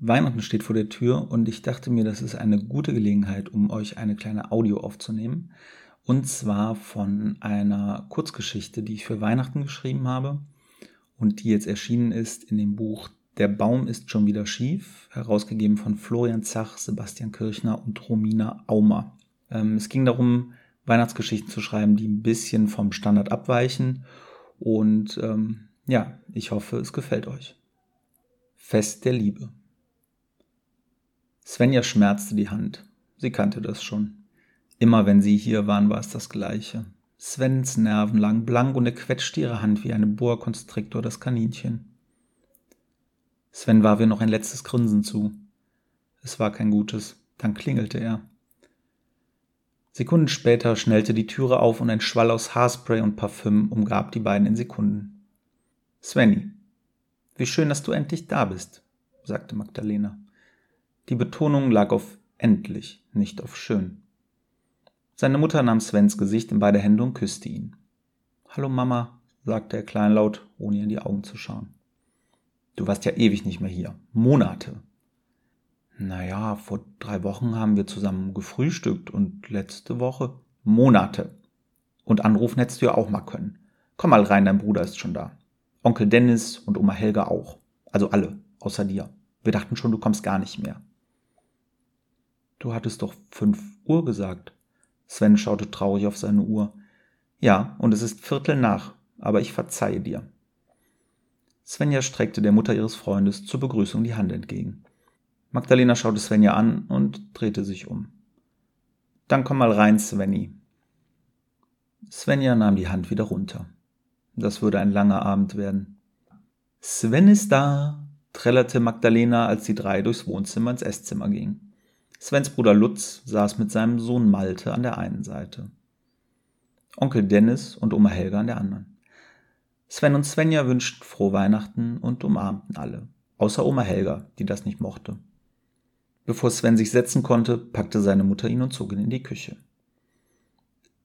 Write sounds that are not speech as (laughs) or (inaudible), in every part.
Weihnachten steht vor der Tür und ich dachte mir, das ist eine gute Gelegenheit, um euch eine kleine Audio aufzunehmen. Und zwar von einer Kurzgeschichte, die ich für Weihnachten geschrieben habe und die jetzt erschienen ist in dem Buch Der Baum ist schon wieder schief, herausgegeben von Florian Zach, Sebastian Kirchner und Romina Aumer. Ähm, es ging darum, Weihnachtsgeschichten zu schreiben, die ein bisschen vom Standard abweichen. Und ähm, ja, ich hoffe, es gefällt euch. Fest der Liebe. Svenja schmerzte die Hand. Sie kannte das schon. Immer wenn sie hier waren, war es das Gleiche. Svens Nerven lagen blank und er quetschte ihre Hand wie eine Boa Constrictor das Kaninchen. Sven warf ihr noch ein letztes Grinsen zu. Es war kein gutes. Dann klingelte er. Sekunden später schnellte die Türe auf und ein Schwall aus Haarspray und Parfüm umgab die beiden in Sekunden. Svenny, wie schön, dass du endlich da bist, sagte Magdalena. Die Betonung lag auf endlich, nicht auf schön. Seine Mutter nahm Svens Gesicht in beide Hände und küsste ihn. Hallo Mama, sagte er kleinlaut, ohne ihr in die Augen zu schauen. Du warst ja ewig nicht mehr hier. Monate. Naja, vor drei Wochen haben wir zusammen gefrühstückt und letzte Woche Monate. Und anrufen hättest du ja auch mal können. Komm mal rein, dein Bruder ist schon da. Onkel Dennis und Oma Helga auch. Also alle, außer dir. Wir dachten schon, du kommst gar nicht mehr. Du hattest doch fünf Uhr gesagt. Sven schaute traurig auf seine Uhr. Ja, und es ist Viertel nach, aber ich verzeihe dir. Svenja streckte der Mutter ihres Freundes zur Begrüßung die Hand entgegen. Magdalena schaute Svenja an und drehte sich um. Dann komm mal rein, Svenny. Svenja nahm die Hand wieder runter. Das würde ein langer Abend werden. Sven ist da, trällerte Magdalena, als die drei durchs Wohnzimmer ins Esszimmer gingen. Svens Bruder Lutz saß mit seinem Sohn Malte an der einen Seite. Onkel Dennis und Oma Helga an der anderen. Sven und Svenja wünschten frohe Weihnachten und umarmten alle, außer Oma Helga, die das nicht mochte. Bevor Sven sich setzen konnte, packte seine Mutter ihn und zog ihn in die Küche.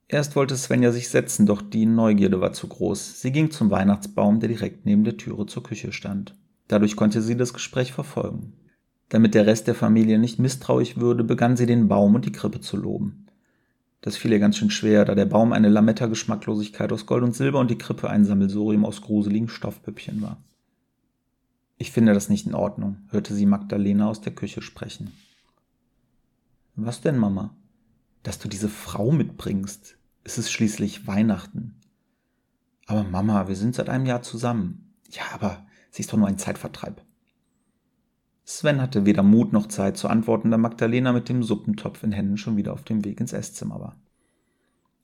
Erst wollte Svenja sich setzen, doch die Neugierde war zu groß. Sie ging zum Weihnachtsbaum, der direkt neben der Türe zur Küche stand. Dadurch konnte sie das Gespräch verfolgen. Damit der Rest der Familie nicht misstrauisch würde, begann sie den Baum und die Krippe zu loben. Das fiel ihr ganz schön schwer, da der Baum eine Lametta-Geschmacklosigkeit aus Gold und Silber und die Krippe ein Sammelsurium aus gruseligen Stoffpüppchen war. Ich finde das nicht in Ordnung, hörte sie Magdalena aus der Küche sprechen. Was denn, Mama? Dass du diese Frau mitbringst. Es ist schließlich Weihnachten. Aber Mama, wir sind seit einem Jahr zusammen. Ja, aber sie ist doch nur ein Zeitvertreib. Sven hatte weder Mut noch Zeit zu antworten, da Magdalena mit dem Suppentopf in Händen schon wieder auf dem Weg ins Esszimmer war.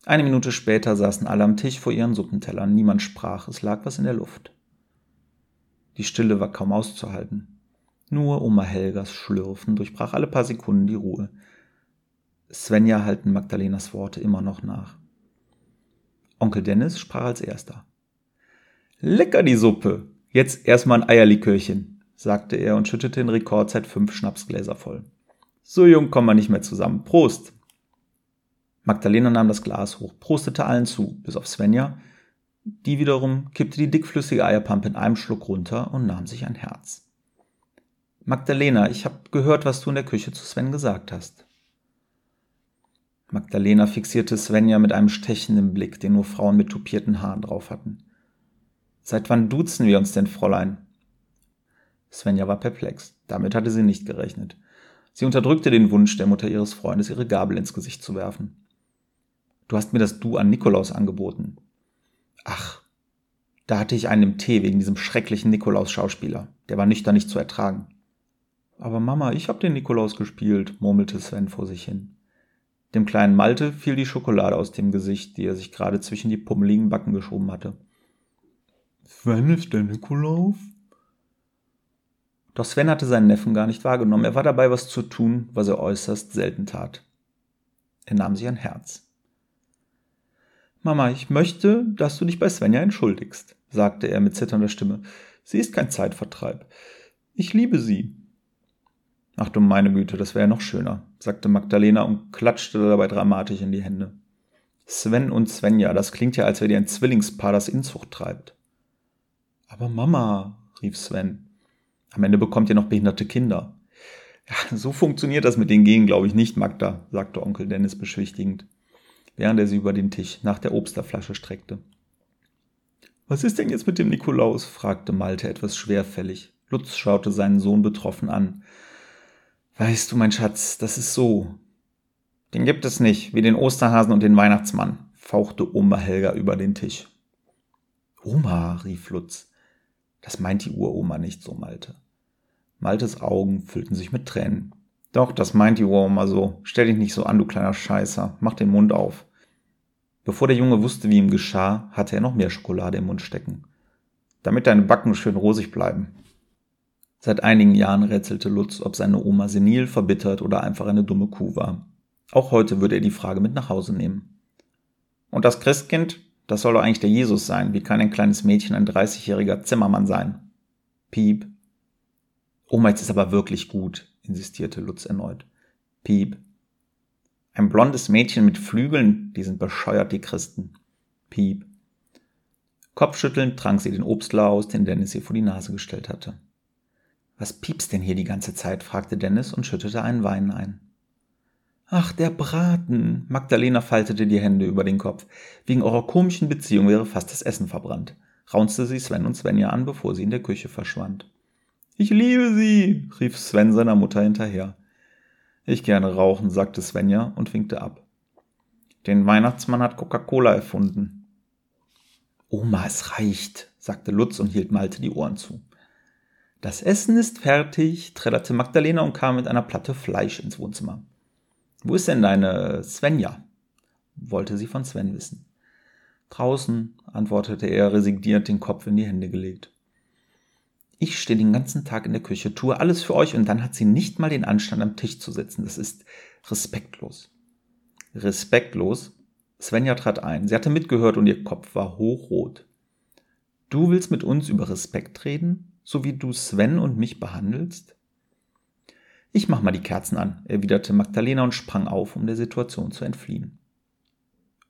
Eine Minute später saßen alle am Tisch vor ihren Suppentellern. Niemand sprach, es lag was in der Luft. Die Stille war kaum auszuhalten. Nur Oma Helgas Schlürfen durchbrach alle paar Sekunden die Ruhe. Svenja halten Magdalenas Worte immer noch nach. Onkel Dennis sprach als erster. Lecker die Suppe! Jetzt erstmal ein Eierlikörchen sagte er und schüttete in Rekordzeit fünf Schnapsgläser voll. So jung kommen wir nicht mehr zusammen. Prost! Magdalena nahm das Glas hoch, prostete allen zu, bis auf Svenja. Die wiederum kippte die dickflüssige Eierpampe in einem Schluck runter und nahm sich ein Herz. Magdalena, ich habe gehört, was du in der Küche zu Sven gesagt hast. Magdalena fixierte Svenja mit einem stechenden Blick, den nur Frauen mit tupierten Haaren drauf hatten. Seit wann duzen wir uns denn, Fräulein? Svenja war perplex. Damit hatte sie nicht gerechnet. Sie unterdrückte den Wunsch der Mutter ihres Freundes, ihre Gabel ins Gesicht zu werfen. Du hast mir das Du an Nikolaus angeboten. Ach, da hatte ich einen im Tee wegen diesem schrecklichen Nikolaus-Schauspieler. Der war nüchtern nicht zu ertragen. Aber Mama, ich hab den Nikolaus gespielt, murmelte Sven vor sich hin. Dem kleinen Malte fiel die Schokolade aus dem Gesicht, die er sich gerade zwischen die pummeligen Backen geschoben hatte. Sven ist der Nikolaus? Doch Sven hatte seinen Neffen gar nicht wahrgenommen. Er war dabei, was zu tun, was er äußerst selten tat. Er nahm sich ein Herz. Mama, ich möchte, dass du dich bei Svenja entschuldigst, sagte er mit zitternder Stimme. Sie ist kein Zeitvertreib. Ich liebe sie. Ach du meine Güte, das wäre ja noch schöner, sagte Magdalena und klatschte dabei dramatisch in die Hände. Sven und Svenja, das klingt ja, als wäre dir ein Zwillingspaar, das Inzucht treibt. Aber Mama, rief Sven, am Ende bekommt ihr noch behinderte Kinder. Ja, (laughs) so funktioniert das mit den Genen, glaube ich nicht, Magda, sagte Onkel Dennis beschwichtigend, während er sie über den Tisch nach der Obsterflasche streckte. Was ist denn jetzt mit dem Nikolaus? fragte Malte etwas schwerfällig. Lutz schaute seinen Sohn betroffen an. Weißt du, mein Schatz, das ist so. Den gibt es nicht, wie den Osterhasen und den Weihnachtsmann, fauchte Oma Helga über den Tisch. Oma, rief Lutz. Das meint die Uroma nicht so, Malte. Maltes Augen füllten sich mit Tränen. Doch, das meint die Uroma so. Stell dich nicht so an, du kleiner Scheißer. Mach den Mund auf. Bevor der Junge wusste, wie ihm geschah, hatte er noch mehr Schokolade im Mund stecken. Damit deine Backen schön rosig bleiben. Seit einigen Jahren rätselte Lutz, ob seine Oma senil, verbittert oder einfach eine dumme Kuh war. Auch heute würde er die Frage mit nach Hause nehmen. Und das Christkind, das soll doch eigentlich der Jesus sein. Wie kann ein kleines Mädchen ein 30-jähriger Zimmermann sein? Piep. Oma, jetzt ist aber wirklich gut, insistierte Lutz erneut. Piep. Ein blondes Mädchen mit Flügeln, die sind bescheuert, die Christen. Piep. Kopfschüttelnd trank sie den Obstler aus, den Dennis ihr vor die Nase gestellt hatte. Was piepst denn hier die ganze Zeit? fragte Dennis und schüttete einen Wein ein. Ach, der Braten. Magdalena faltete die Hände über den Kopf. Wegen eurer komischen Beziehung wäre fast das Essen verbrannt. Raunzte sie Sven und Svenja an, bevor sie in der Küche verschwand. Ich liebe sie, rief Sven seiner Mutter hinterher. Ich gerne rauchen, sagte Svenja und winkte ab. Den Weihnachtsmann hat Coca-Cola erfunden. Oma, es reicht, sagte Lutz und hielt Malte die Ohren zu. Das Essen ist fertig, trällerte Magdalena und kam mit einer Platte Fleisch ins Wohnzimmer. Wo ist denn deine Svenja? wollte sie von Sven wissen. Draußen, antwortete er resigniert, den Kopf in die Hände gelegt. Ich stehe den ganzen Tag in der Küche, tue alles für euch und dann hat sie nicht mal den Anstand am Tisch zu sitzen. Das ist respektlos. Respektlos? Svenja trat ein. Sie hatte mitgehört und ihr Kopf war hochrot. Du willst mit uns über Respekt reden, so wie du Sven und mich behandelst? Ich mach mal die Kerzen an, erwiderte Magdalena und sprang auf, um der Situation zu entfliehen.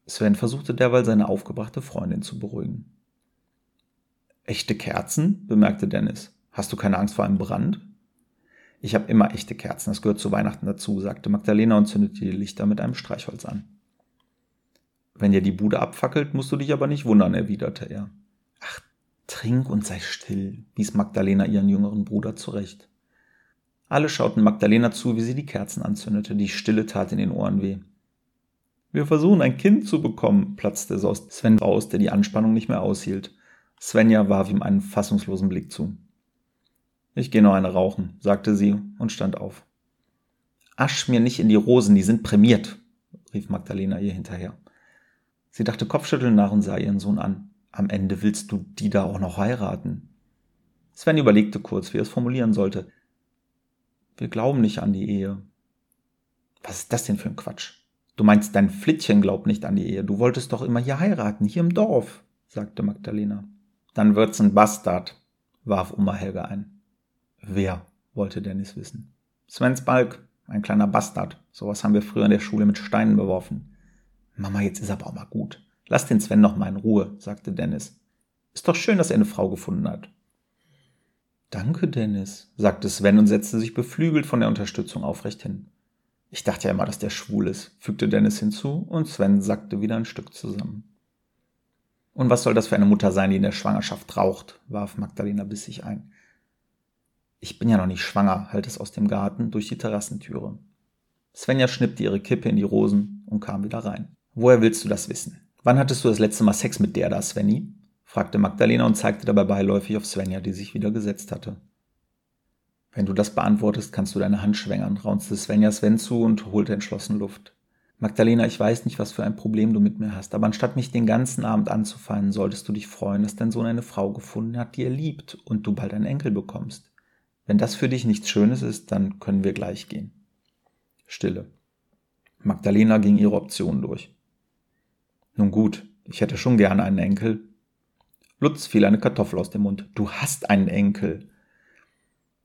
Sven versuchte derweil seine aufgebrachte Freundin zu beruhigen. Echte Kerzen? bemerkte Dennis. Hast du keine Angst vor einem Brand? Ich habe immer echte Kerzen, das gehört zu Weihnachten dazu, sagte Magdalena und zündete die Lichter mit einem Streichholz an. Wenn dir die Bude abfackelt, musst du dich aber nicht wundern, erwiderte er. Ach, trink und sei still, wies Magdalena ihren jüngeren Bruder zurecht. Alle schauten Magdalena zu, wie sie die Kerzen anzündete, die Stille tat in den Ohren weh. Wir versuchen ein Kind zu bekommen, platzte es aus Sven aus, der die Anspannung nicht mehr aushielt. Svenja warf ihm einen fassungslosen Blick zu. Ich gehe noch eine rauchen, sagte sie und stand auf. Asch mir nicht in die Rosen, die sind prämiert, rief Magdalena ihr hinterher. Sie dachte kopfschütteln nach und sah ihren Sohn an. Am Ende willst du die da auch noch heiraten? Sven überlegte kurz, wie er es formulieren sollte. Wir glauben nicht an die Ehe. Was ist das denn für ein Quatsch? Du meinst, dein Flittchen glaubt nicht an die Ehe. Du wolltest doch immer hier heiraten, hier im Dorf, sagte Magdalena. Dann wird's ein Bastard, warf Oma Helga ein. Wer? wollte Dennis wissen. Svens Balk, ein kleiner Bastard. Sowas haben wir früher in der Schule mit Steinen beworfen. Mama, jetzt ist aber auch mal gut. Lass den Sven noch mal in Ruhe, sagte Dennis. Ist doch schön, dass er eine Frau gefunden hat. Danke, Dennis, sagte Sven und setzte sich beflügelt von der Unterstützung aufrecht hin. Ich dachte ja immer, dass der schwul ist, fügte Dennis hinzu, und Sven sackte wieder ein Stück zusammen. Und was soll das für eine Mutter sein, die in der Schwangerschaft raucht? warf Magdalena bissig ein. Ich bin ja noch nicht schwanger, halt es aus dem Garten durch die Terrassentüre. Svenja schnippte ihre Kippe in die Rosen und kam wieder rein. Woher willst du das wissen? Wann hattest du das letzte Mal Sex mit der da, Svenny? Fragte Magdalena und zeigte dabei beiläufig auf Svenja, die sich wieder gesetzt hatte. Wenn du das beantwortest, kannst du deine Hand schwängern, raunzte Svenja Sven zu und holte entschlossen Luft. Magdalena, ich weiß nicht, was für ein Problem du mit mir hast, aber anstatt mich den ganzen Abend anzufallen, solltest du dich freuen, dass dein Sohn eine Frau gefunden hat, die er liebt und du bald einen Enkel bekommst. Wenn das für dich nichts Schönes ist, dann können wir gleich gehen. Stille. Magdalena ging ihre Optionen durch. Nun gut, ich hätte schon gern einen Enkel. Lutz fiel eine Kartoffel aus dem Mund. Du hast einen Enkel.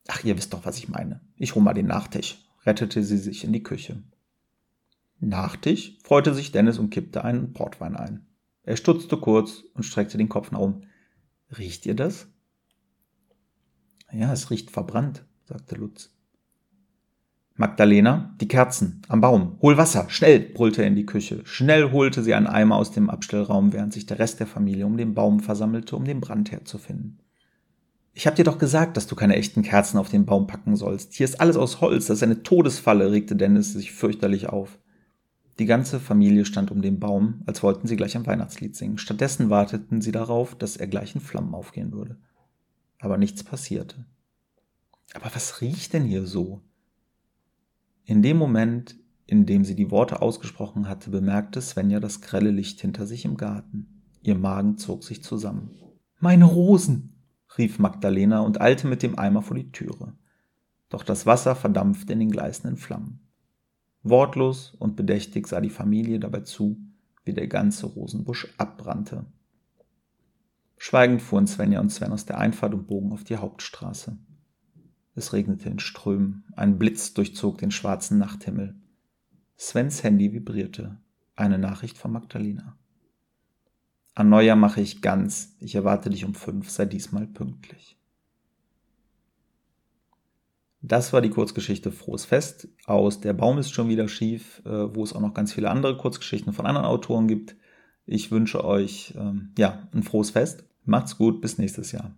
Ach, ihr wisst doch, was ich meine. Ich hol mal den Nachtisch, rettete sie sich in die Küche. Nachtisch freute sich Dennis und kippte einen Portwein ein. Er stutzte kurz und streckte den Kopf nach oben. Riecht ihr das? Ja, es riecht verbrannt, sagte Lutz. Magdalena, die Kerzen, am Baum, hol Wasser, schnell, brüllte er in die Küche. Schnell holte sie einen Eimer aus dem Abstellraum, während sich der Rest der Familie um den Baum versammelte, um den Brandherd zu finden. Ich hab dir doch gesagt, dass du keine echten Kerzen auf den Baum packen sollst. Hier ist alles aus Holz, das ist eine Todesfalle, regte Dennis sich fürchterlich auf. Die ganze Familie stand um den Baum, als wollten sie gleich ein Weihnachtslied singen. Stattdessen warteten sie darauf, dass er gleich in Flammen aufgehen würde. Aber nichts passierte. Aber was riecht denn hier so? In dem Moment, in dem sie die Worte ausgesprochen hatte, bemerkte Svenja das grelle Licht hinter sich im Garten. Ihr Magen zog sich zusammen. Meine Rosen! rief Magdalena und eilte mit dem Eimer vor die Türe. Doch das Wasser verdampfte in den gleißenden Flammen. Wortlos und bedächtig sah die Familie dabei zu, wie der ganze Rosenbusch abbrannte. Schweigend fuhren Svenja und Sven aus der Einfahrt und bogen auf die Hauptstraße. Es regnete in Strömen, ein Blitz durchzog den schwarzen Nachthimmel. Svens Handy vibrierte. Eine Nachricht von Magdalena. An Neujahr mache ich ganz. Ich erwarte dich um fünf, sei diesmal pünktlich. Das war die Kurzgeschichte Frohes Fest aus Der Baum ist schon wieder schief, äh, wo es auch noch ganz viele andere Kurzgeschichten von anderen Autoren gibt. Ich wünsche euch ähm, ja ein frohes Fest. Macht's gut, bis nächstes Jahr.